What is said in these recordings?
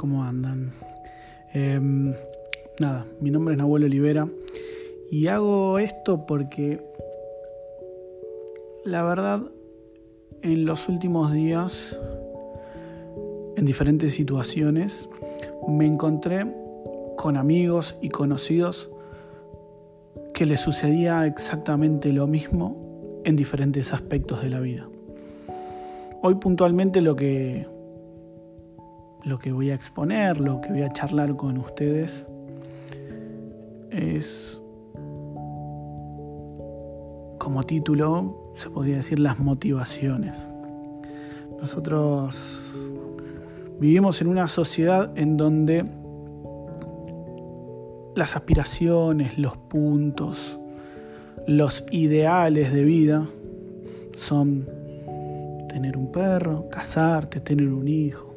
¿Cómo andan? Em, nada, mi nombre es Nahuel Olivera y hago esto porque la verdad en los últimos días, en diferentes situaciones, me encontré con amigos y conocidos que les sucedía exactamente lo mismo en diferentes aspectos de la vida. Hoy puntualmente lo que lo que voy a exponer, lo que voy a charlar con ustedes es como título, se podría decir las motivaciones. Nosotros vivimos en una sociedad en donde las aspiraciones, los puntos, los ideales de vida son tener un perro, casarte, tener un hijo,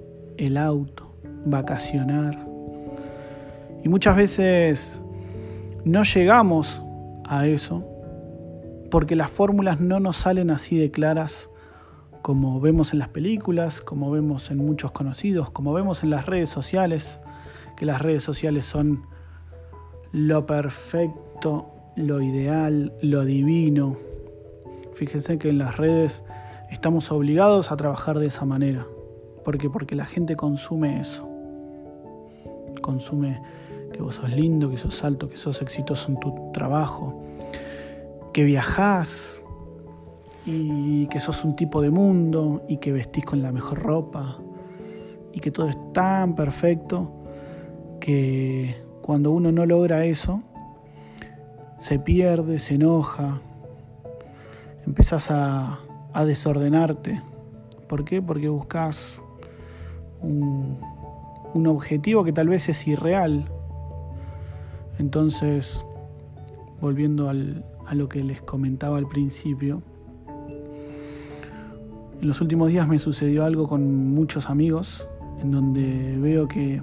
el auto, vacacionar. Y muchas veces no llegamos a eso porque las fórmulas no nos salen así de claras como vemos en las películas, como vemos en muchos conocidos, como vemos en las redes sociales, que las redes sociales son lo perfecto, lo ideal, lo divino. Fíjense que en las redes estamos obligados a trabajar de esa manera. ¿Por qué? Porque la gente consume eso. Consume que vos sos lindo, que sos alto, que sos exitoso en tu trabajo, que viajás y que sos un tipo de mundo y que vestís con la mejor ropa y que todo es tan perfecto que cuando uno no logra eso, se pierde, se enoja, empezás a, a desordenarte. ¿Por qué? Porque buscas un, objetivo que tal vez es irreal. Entonces, volviendo a lo que les comentaba al principio, en los últimos días me sucedió algo con muchos amigos, en donde veo que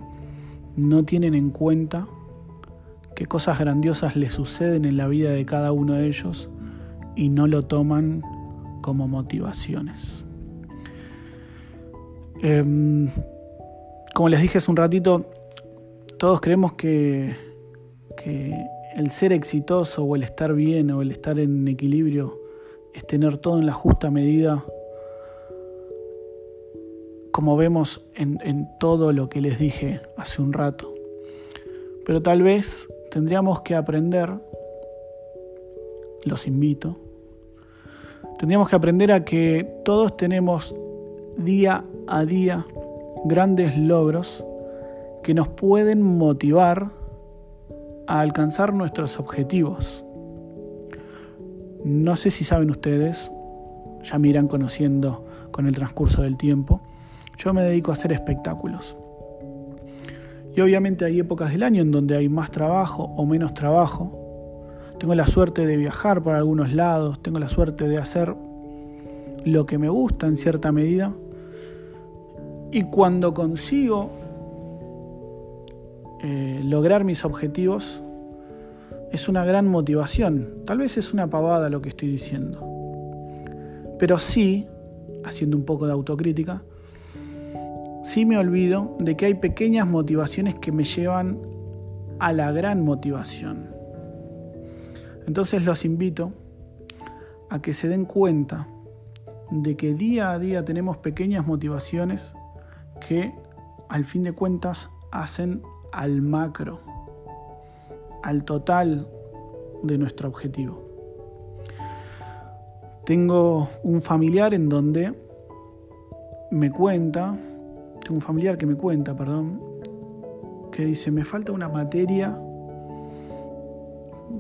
no tienen en cuenta que cosas grandiosas les suceden en la vida de cada uno de ellos y no lo toman como motivaciones. Em, como les dije hace un ratito, todos creemos que, que el ser exitoso o el estar bien o el estar en equilibrio es tener todo en la justa medida, como vemos en, en todo lo que les dije hace un rato. Pero tal vez tendríamos que aprender, los invito, tendríamos que aprender a que todos tenemos día a día grandes logros que nos pueden motivar a alcanzar nuestros objetivos. No sé si saben ustedes, ya me irán conociendo con el transcurso del tiempo, yo me dedico a hacer espectáculos. Y obviamente hay épocas del año en donde hay más trabajo o menos trabajo. Tengo la suerte de viajar por algunos lados, tengo la suerte de hacer lo que me gusta en cierta medida y cuando consigo eh, lograr mis objetivos, es una gran motivación. Tal vez es una pavada lo que estoy diciendo. Pero sí, haciendo un poco de autocrítica, sí me olvido de que hay pequeñas motivaciones que me llevan a la gran motivación. Entonces los invito a que se den cuenta de que día a día tenemos pequeñas motivaciones que al fin de cuentas hacen al macro, al total de nuestro objetivo. Tengo un familiar en donde me cuenta, tengo un familiar que me cuenta, perdón, que dice, me falta una materia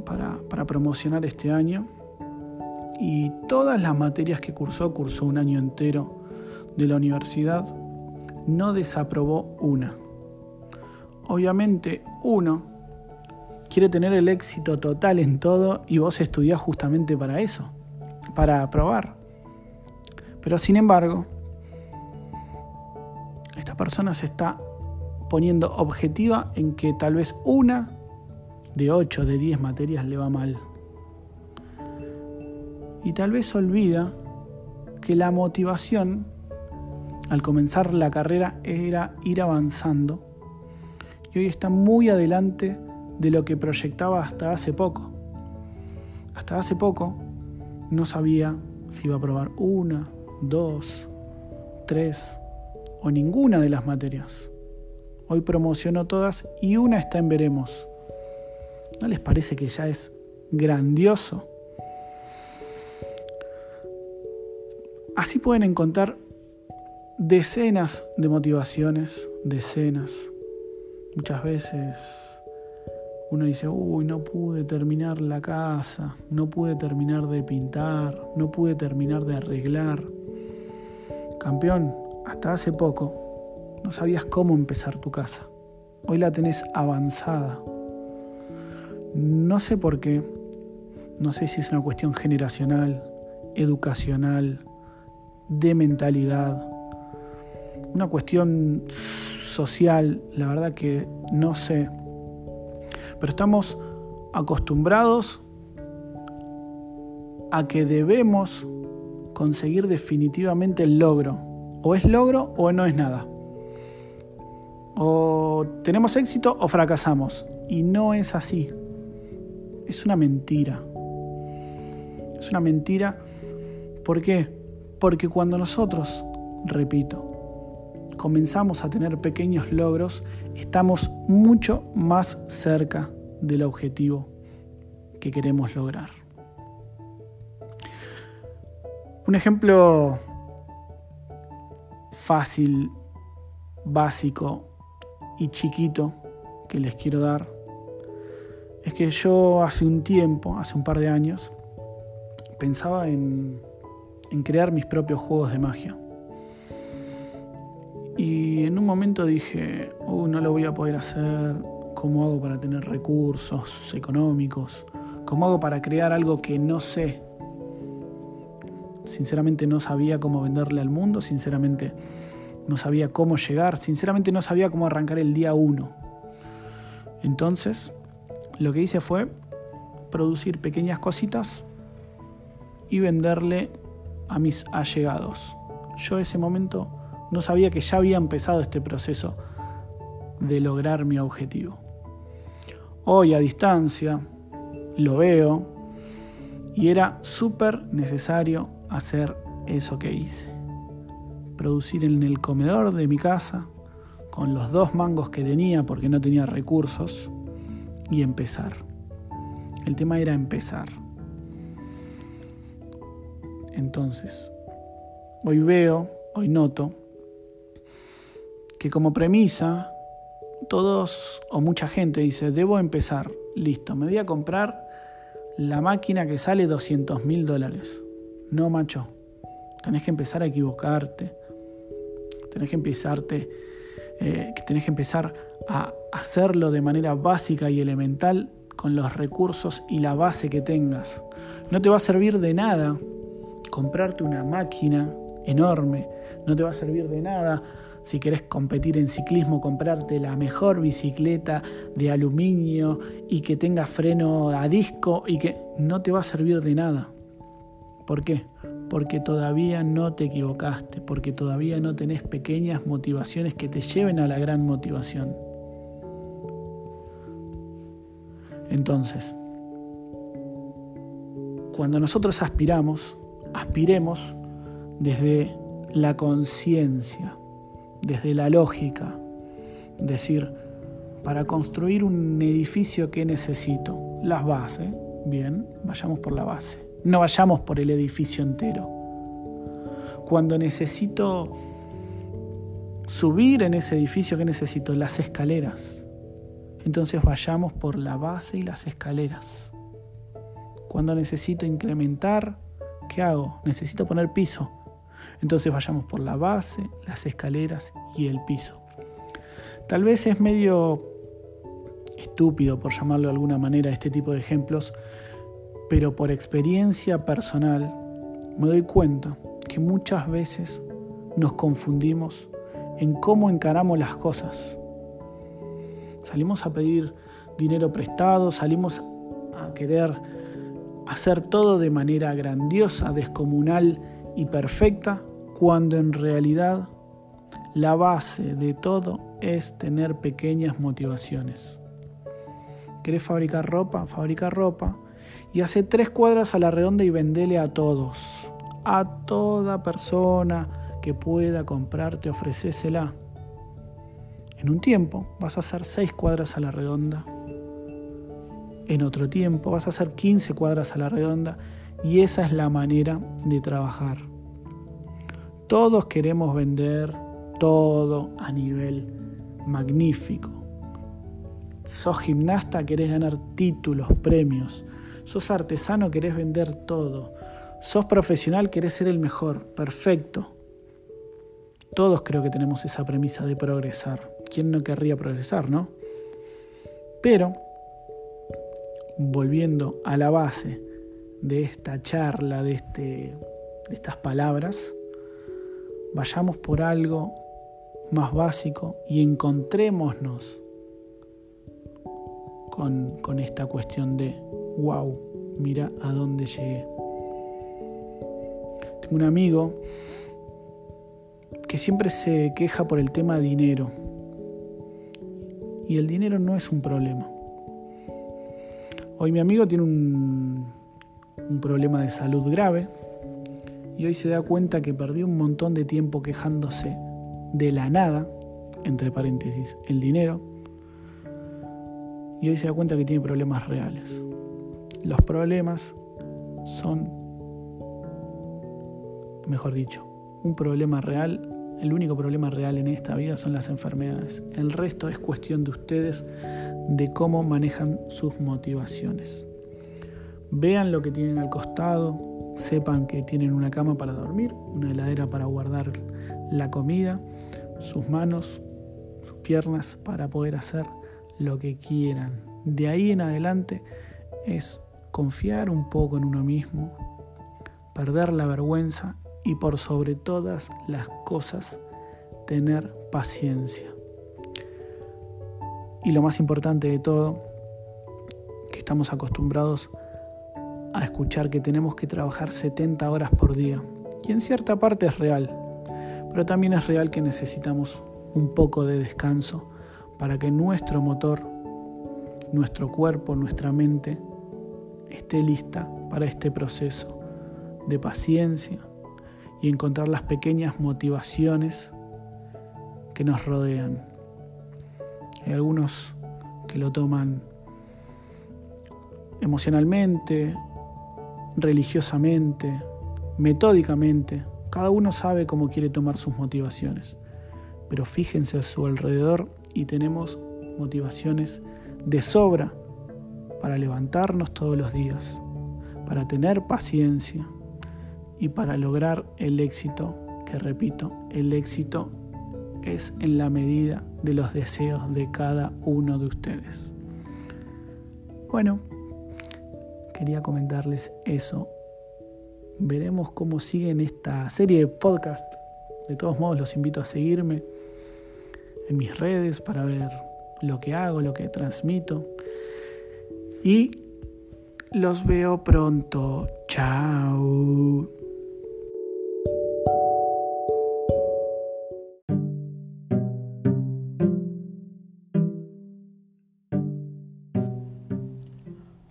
para, promocionar este año y todas las materias que cursó, cursó un año entero de la universidad, no desaprobó una. Obviamente uno quiere tener el éxito total en todo y vos estudiás justamente para eso, para aprobar. Pero sin embargo, esta persona se está poniendo objetiva en que tal vez una de ocho de diez materias le va mal. Y tal vez olvida que la motivación al comenzar la carrera era ir avanzando y hoy está muy adelante de lo que proyectaba hasta hace poco. Hasta hace poco no sabía si iba a probar una, dos, tres o ninguna de las materias. Hoy promocionó todas y una está en veremos. ¿No les parece que ya es grandioso? Así pueden encontrar decenas de motivaciones, decenas. Muchas veces uno dice, uy, no pude terminar la casa, no pude terminar de pintar, no pude terminar de arreglar. Campeón, hasta hace poco no sabías cómo empezar tu casa. Hoy la tenés avanzada. No sé por qué, no sé si es una cuestión generacional, educacional, de mentalidad, una cuestión social, la verdad que no sé pero estamos acostumbrados a que debemos conseguir definitivamente el logro. O es logro o no es nada. O tenemos éxito o fracasamos. Y no es así. Es una mentira. Es una mentira. ¿Por qué? Porque cuando nosotros, repito, comenzamos a tener pequeños logros, estamos mucho más cerca del objetivo que queremos lograr. Un ejemplo fácil, básico y chiquito que les quiero dar es que yo hace un tiempo, hace un par de años, pensaba en, crear mis propios juegos de magia. Y en un momento dije, no lo voy a poder hacer, ¿cómo hago para tener recursos económicos? ¿Cómo hago para crear algo que no sé? Sinceramente no sabía cómo venderle al mundo, sinceramente no sabía cómo llegar, sinceramente no sabía cómo arrancar el día uno. Entonces, lo que hice fue producir pequeñas cositas y venderle a mis allegados. Yo ese momento no sabía que ya había empezado este proceso de lograr mi objetivo. Hoy a distancia lo veo y era súper necesario hacer eso que hice. Producir en el comedor de mi casa con los dos mangos que tenía porque no tenía recursos y empezar. El tema era empezar. Entonces, hoy veo, hoy noto que como premisa todos o mucha gente dice, debo empezar, listo, me voy a comprar la máquina que sale 200 mil dólares. No, macho, tenés que empezar a equivocarte, tenés que empezarte, eh, tenés que empezar a hacerlo de manera básica y elemental con los recursos y la base que tengas. No te va a servir de nada comprarte una máquina enorme, no te va a servir de nada si querés competir en ciclismo, comprarte la mejor bicicleta de aluminio y que tenga freno a disco y que no te va a servir de nada. ¿Por qué? Porque todavía no te equivocaste, porque todavía no tenés pequeñas motivaciones que te lleven a la gran motivación. Entonces, cuando nosotros aspiramos, aspiremos desde la conciencia, desde la lógica. Decir, para construir un edificio, ¿qué necesito? Las bases. Bien, vayamos por la base. No vayamos por el edificio entero. Cuando necesito subir en ese edificio, ¿qué necesito? Las escaleras. Entonces vayamos por la base y las escaleras. Cuando necesito incrementar, ¿qué hago? Necesito poner piso. Entonces vayamos por la base, las escaleras y el piso. Tal vez es medio estúpido, por llamarlo de alguna manera, este tipo de ejemplos, pero por experiencia personal me doy cuenta que muchas veces nos confundimos en cómo encaramos las cosas. Salimos a pedir dinero prestado, salimos a querer hacer todo de manera grandiosa, descomunal y perfecta, cuando en realidad la base de todo es tener pequeñas motivaciones. ¿Querés fabricar ropa? Fabrica ropa y hace tres cuadras a la redonda y vendele a todos. A toda persona que pueda comprarte, ofrecésela. En un tiempo vas a hacer seis cuadras a la redonda. En otro tiempo vas a hacer 15 cuadras a la redonda. Y esa es la manera de trabajar. Todos queremos vender todo a nivel magnífico. Sos gimnasta, querés ganar títulos, premios. Sos artesano, querés vender todo. Sos profesional, querés ser el mejor. Perfecto. Todos creo que tenemos esa premisa de progresar. ¿Quién no querría progresar, no? Pero, volviendo a la base de esta charla, de, este, de estas palabras, vayamos por algo más básico y encontrémonos con, con esta cuestión de, wow, mira a dónde llegué. Tengo un amigo que siempre se queja por el tema dinero. Y el dinero no es un problema. Hoy mi amigo tiene un, un problema de salud grave y hoy se da cuenta que perdió un montón de tiempo quejándose de la nada, entre paréntesis, el dinero, y hoy se da cuenta que tiene problemas reales. Los problemas son, mejor dicho, un problema real, el único problema real en esta vida son las enfermedades. El resto es cuestión de ustedes de cómo manejan sus motivaciones. Vean lo que tienen al costado, sepan que tienen una cama para dormir, una heladera para guardar la comida, sus manos, sus piernas para poder hacer lo que quieran. De ahí en adelante es confiar un poco en uno mismo, perder la vergüenza y por sobre todas las cosas tener paciencia. Y lo más importante de todo, que estamos acostumbrados a escuchar que tenemos que trabajar 70 horas por día. Y en cierta parte es real, pero también es real que necesitamos un poco de descanso para que nuestro motor, nuestro cuerpo, nuestra mente esté lista para este proceso de paciencia y encontrar las pequeñas motivaciones que nos rodean. Hay algunos que lo toman emocionalmente, religiosamente, metódicamente, cada uno sabe cómo quiere tomar sus motivaciones, pero fíjense a su alrededor y tenemos motivaciones de sobra para levantarnos todos los días, para tener paciencia y para lograr el éxito, que repito, el éxito es en la medida de los deseos de cada uno de ustedes. Bueno, quería comentarles eso veremos cómo sigue esta serie de podcast. De todos modos, los invito a seguirme en mis redes para ver lo que hago, lo que transmito. Y los veo pronto. Chao.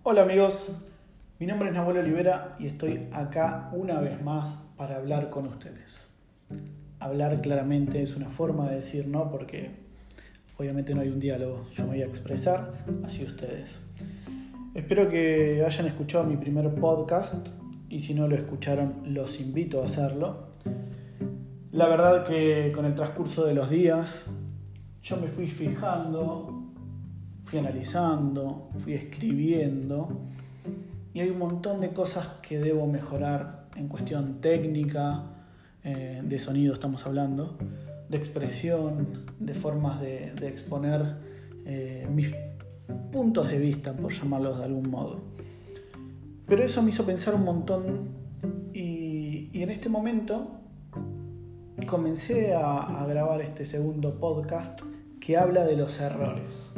Hola amigos, mi nombre es Nahuel Olivera y estoy acá una vez más para hablar con ustedes. Hablar claramente es una forma de decir no porque obviamente no hay un diálogo, yo me voy a expresar así ustedes. Espero que hayan escuchado mi primer podcast y si no lo escucharon los invito a hacerlo. La verdad que con el transcurso de los días yo me fui fijando, fui analizando, fui escribiendo y hay un montón de cosas que debo mejorar en cuestión técnica, eh, de sonido estamos hablando, de expresión, de formas de, exponer eh, mis puntos de vista, por llamarlos de algún modo. Pero eso me hizo pensar un montón y, en este momento comencé a, a grabar este segundo podcast que habla de los errores.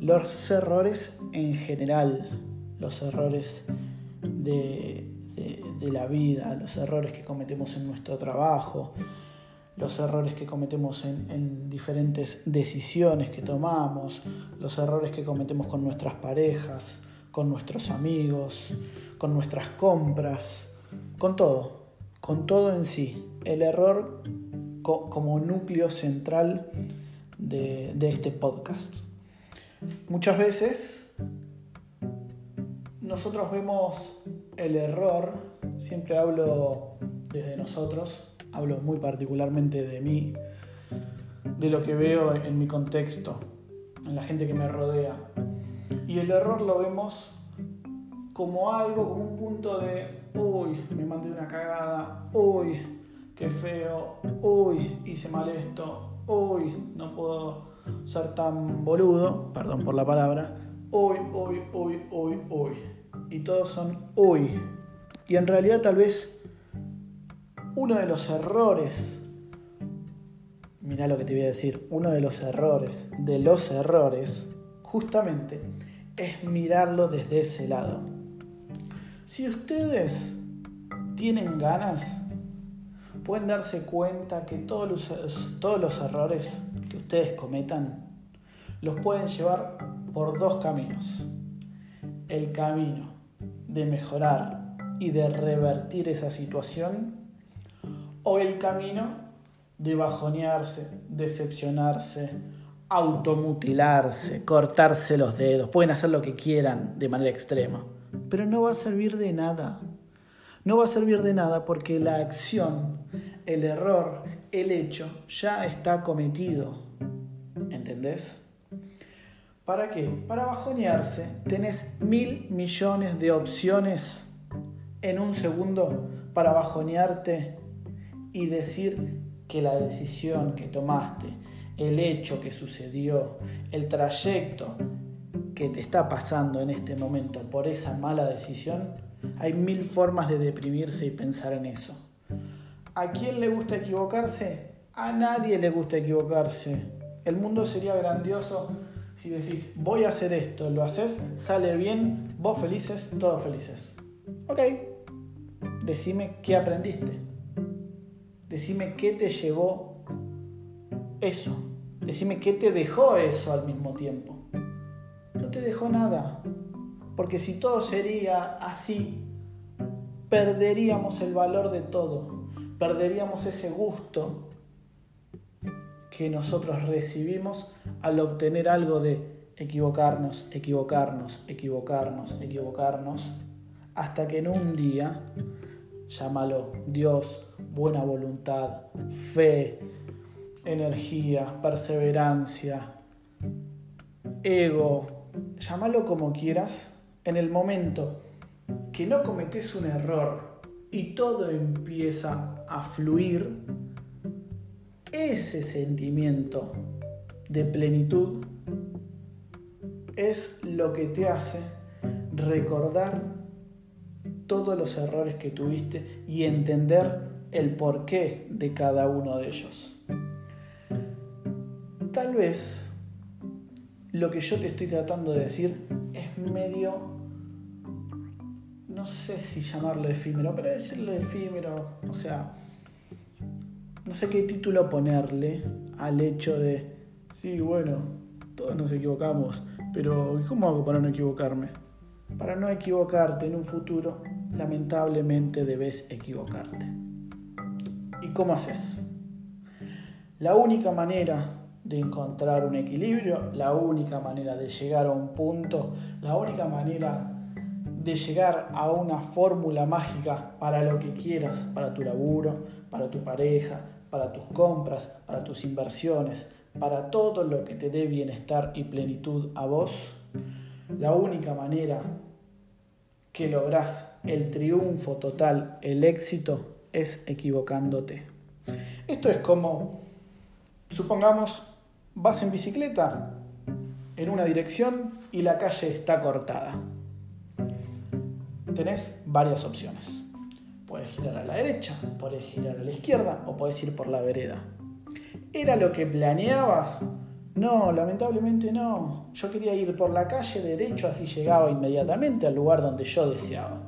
Los errores en general, los errores de, la vida, los errores que cometemos en nuestro trabajo, los errores que cometemos en, en, diferentes decisiones que tomamos, los errores que cometemos con nuestras parejas, con nuestros amigos, con nuestras compras, con todo, con todo en sí. El error co como núcleo central de, de este podcast. Muchas veces nosotros vemos el error, siempre hablo desde nosotros, hablo muy particularmente de mí, de lo que veo en mi contexto, en la gente que me rodea. Y el error lo vemos como algo, como un punto de, uy, me mandé una cagada, uy, qué feo, uy, hice mal esto, uy, no puedo ser tan boludo, perdón por la palabra, uy, uy, uy, uy, uy. Y todos son uy. Y en realidad tal vez uno de los errores, mira lo que te voy a decir, uno de los errores, de los errores, justamente, es mirarlo desde ese lado. Si ustedes tienen ganas, pueden darse cuenta que todos los, todos los errores que ustedes cometan los pueden llevar por dos caminos. El camino de mejorar y de revertir esa situación o el camino de bajonearse, decepcionarse, automutilarse, cortarse los dedos, pueden hacer lo que quieran de manera extrema, pero no va a servir de nada. No va a servir de nada porque la acción, el error, el hecho ya está cometido. ¿Entendés? ¿Para qué? Para bajonearse tenés mil millones de opciones en un segundo para bajonearte y decir que la decisión que tomaste, el hecho que sucedió, el trayecto que te está pasando en este momento por esa mala decisión, hay mil formas de deprimirse y pensar en eso. ¿A quién le gusta equivocarse? A nadie le gusta equivocarse. El mundo sería grandioso si decís, voy a hacer esto, lo haces, sale bien, vos felices, todos felices. Ok, decime qué aprendiste. Decime qué te llevó eso. Decime qué te dejó eso al mismo tiempo. No te dejó nada. Porque si todo sería así, perderíamos el valor de todo. Perderíamos ese gusto que nosotros recibimos al obtener algo de equivocarnos, equivocarnos, equivocarnos, equivocarnos, hasta que en un día, llámalo Dios, buena voluntad, fe, energía, perseverancia, ego, llámalo como quieras, en el momento que no cometes un error y todo empieza a fluir, ese sentimiento de plenitud es lo que te hace recordar todos los errores que tuviste y entender el porqué de cada uno de ellos. Tal vez lo que yo te estoy tratando de decir es medio, no sé si llamarlo efímero, pero decirlo efímero, o sea, no sé qué título ponerle al hecho de, sí, bueno, todos nos equivocamos, pero ¿cómo hago para no equivocarme? Para no equivocarte en un futuro, lamentablemente debes equivocarte. ¿Y cómo haces? La única manera de encontrar un equilibrio, la única manera de llegar a un punto, la única manera de llegar a una fórmula mágica para lo que quieras, para tu laburo, para tu pareja, para tus compras, para tus inversiones, para todo lo que te dé bienestar y plenitud a vos, la única manera que lográs el triunfo total, el éxito, es equivocándote. Esto es como, supongamos, vas en bicicleta en una dirección y la calle está cortada. Tenés varias opciones. Puedes girar a la derecha, puedes girar a la izquierda o puedes ir por la vereda. ¿Era lo que planeabas? No, lamentablemente no. Yo quería ir por la calle derecho así llegaba inmediatamente al lugar donde yo deseaba.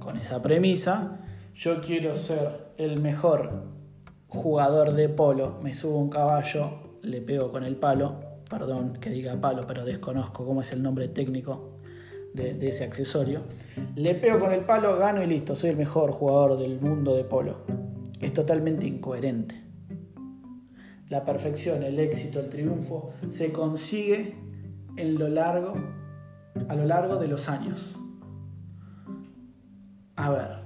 Con esa premisa, yo quiero ser el mejor jugador de polo, me subo un caballo, le pego con el palo, perdón que diga palo, pero desconozco cómo es el nombre técnico de, de, ese accesorio, le pego con el palo, gano y listo, soy el mejor jugador del mundo de polo. Es totalmente incoherente. La perfección, el éxito, el triunfo se consigue en lo largo, a lo largo de los años. A ver,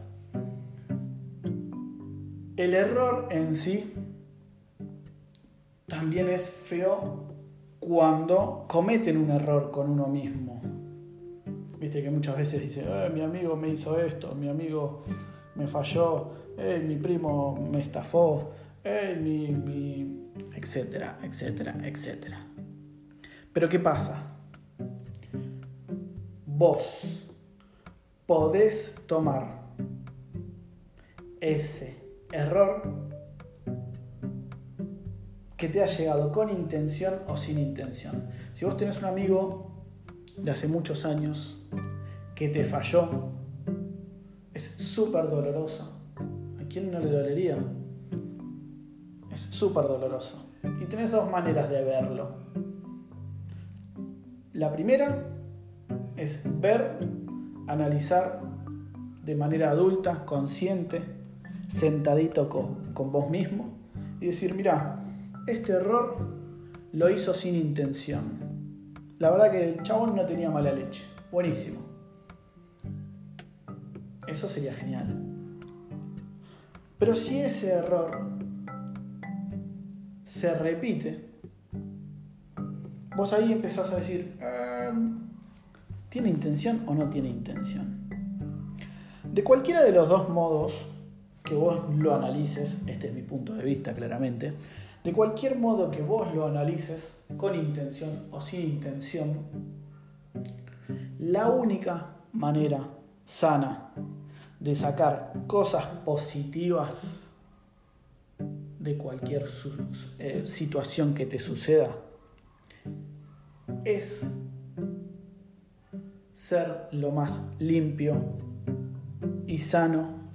el error en sí también es feo cuando cometen un error con uno mismo. Viste que muchas veces dicen, eh, mi amigo me hizo esto, mi amigo me falló, eh, mi primo me estafó, eh, mi, mi, etcétera, etcétera, etcétera. Pero ¿qué pasa? Vos podés tomar ese error que te ha llegado con intención o sin intención. Si vos tenés un amigo de hace muchos años que te falló, es súper doloroso. ¿A quién no le dolería? Es súper doloroso. Y tenés dos maneras de verlo. La primera es ver, analizar de manera adulta, consciente, sentadito con, con vos mismo y decir, mira, este error lo hizo sin intención. La verdad que el chabón no tenía mala leche. Buenísimo. Eso sería genial. Pero si ese error se repite, vos ahí empezás a decir, em, ¿tiene intención o no tiene intención? De cualquiera de los dos modos que vos lo analices, este es mi punto de vista claramente, de cualquier modo que vos lo analices, con intención o sin intención, la única manera sana de sacar cosas positivas de cualquier eh, situación que te suceda es ser lo más limpio y sano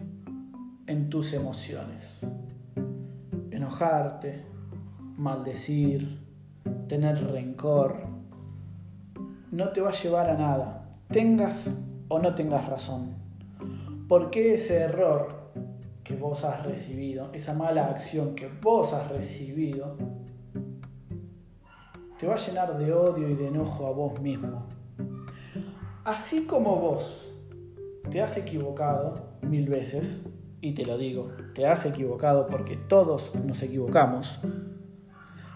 en tus emociones. Enojarte, maldecir, tener rencor, no te va a llevar a nada, tengas o no tengas razón. Porque ese error que vos has recibido, esa mala acción que vos has recibido, te va a llenar de odio y de enojo a vos mismo. Así como vos te has equivocado mil veces, y te lo digo, te has equivocado porque todos nos equivocamos,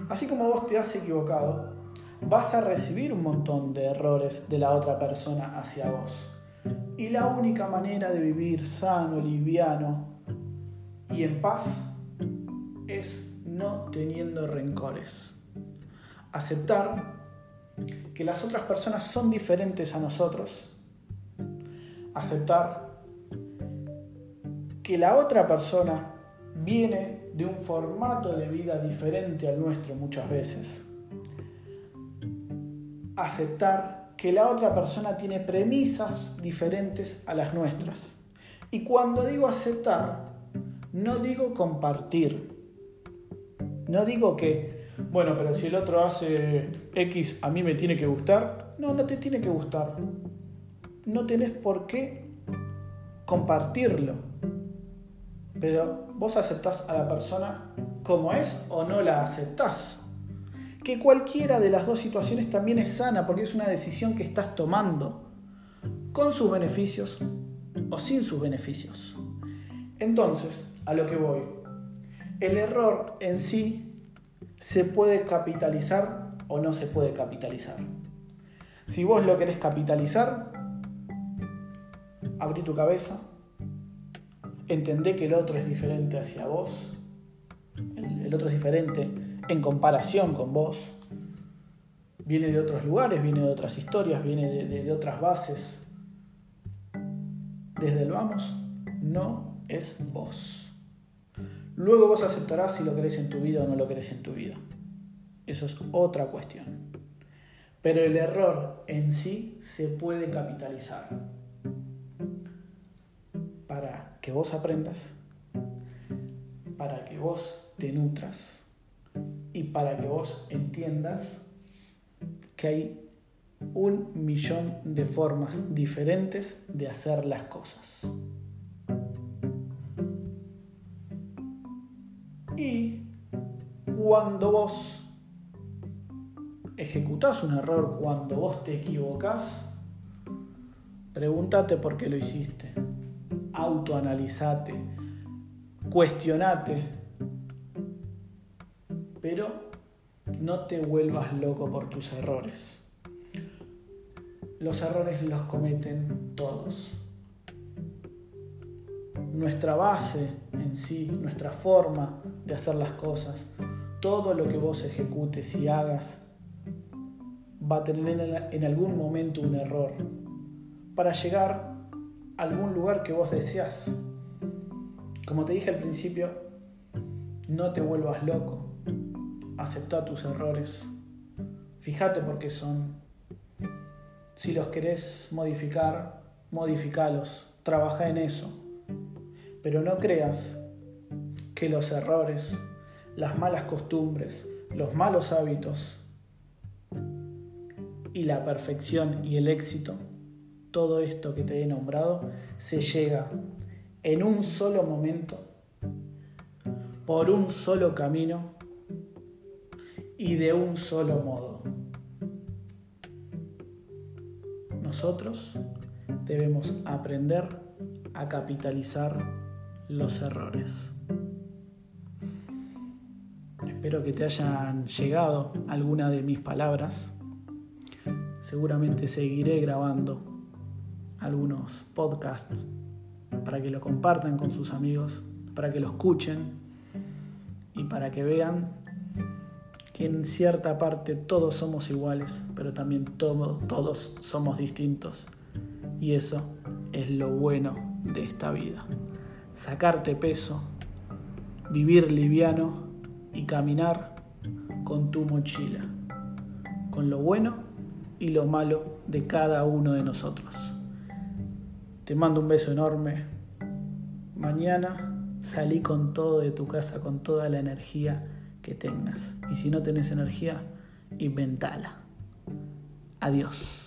así como vos te has equivocado, vas a recibir un montón de errores de la otra persona hacia vos. Y la única manera de vivir sano, liviano y en paz es no teniendo rencores. Aceptar que las otras personas son diferentes a nosotros. Aceptar que la otra persona viene de un formato de vida diferente al nuestro muchas veces. Aceptar que la otra persona tiene premisas diferentes a las nuestras. Y cuando digo aceptar, no digo compartir. No digo que, bueno, pero si el otro hace X, a mí me tiene que gustar. No, no te tiene que gustar. No tenés por qué compartirlo pero vos aceptás a la persona como es o no la aceptás. Que cualquiera de las dos situaciones también es sana porque es una decisión que estás tomando, con sus beneficios o sin sus beneficios. Entonces, a lo que voy, el error en sí se puede capitalizar o no se puede capitalizar. Si vos lo querés capitalizar, abrí tu cabeza, entendé que el otro es diferente hacia vos, el, otro es diferente en comparación con vos, viene de otros lugares, viene de otras historias, viene de, otras bases. Desde el vamos, no es vos. Luego vos aceptarás si lo querés en tu vida o no lo querés en tu vida. Eso es otra cuestión. Pero el error en sí se puede capitalizar para que vos aprendas, para que vos te nutras y para que vos entiendas que hay un millón de formas diferentes de hacer las cosas. Y cuando vos ejecutás un error, cuando vos te equivocás, pregúntate por qué lo hiciste. Autoanalizate, cuestionate, pero no te vuelvas loco por tus errores. Los errores los cometen todos. Nuestra base en sí, nuestra forma de hacer las cosas, todo lo que vos ejecutes y hagas va a tener en algún momento un error para llegar a algún lugar que vos deseas. Como te dije al principio, no te vuelvas loco, acepta tus errores, fíjate por qué son. Si los querés modificar, modificalos, trabaja en eso. Pero no creas que los errores, las malas costumbres, los malos hábitos y la perfección y el éxito, todo esto que te he nombrado, se llega en un solo momento, por un solo camino y de un solo modo. Nosotros debemos aprender a capitalizar los errores. Espero que te hayan llegado alguna de mis palabras. Seguramente seguiré grabando algunos podcasts para que lo compartan con sus amigos, para que lo escuchen y para que vean que en cierta parte todos somos iguales, pero también todos somos distintos. Y eso es lo bueno de esta vida. Sacarte peso, vivir liviano y caminar con tu mochila, con lo bueno y lo malo de cada uno de nosotros. Te mando un beso enorme. Mañana salí con todo de tu casa, con toda la energía que tengas. Y si no tenés energía, inventala. Adiós.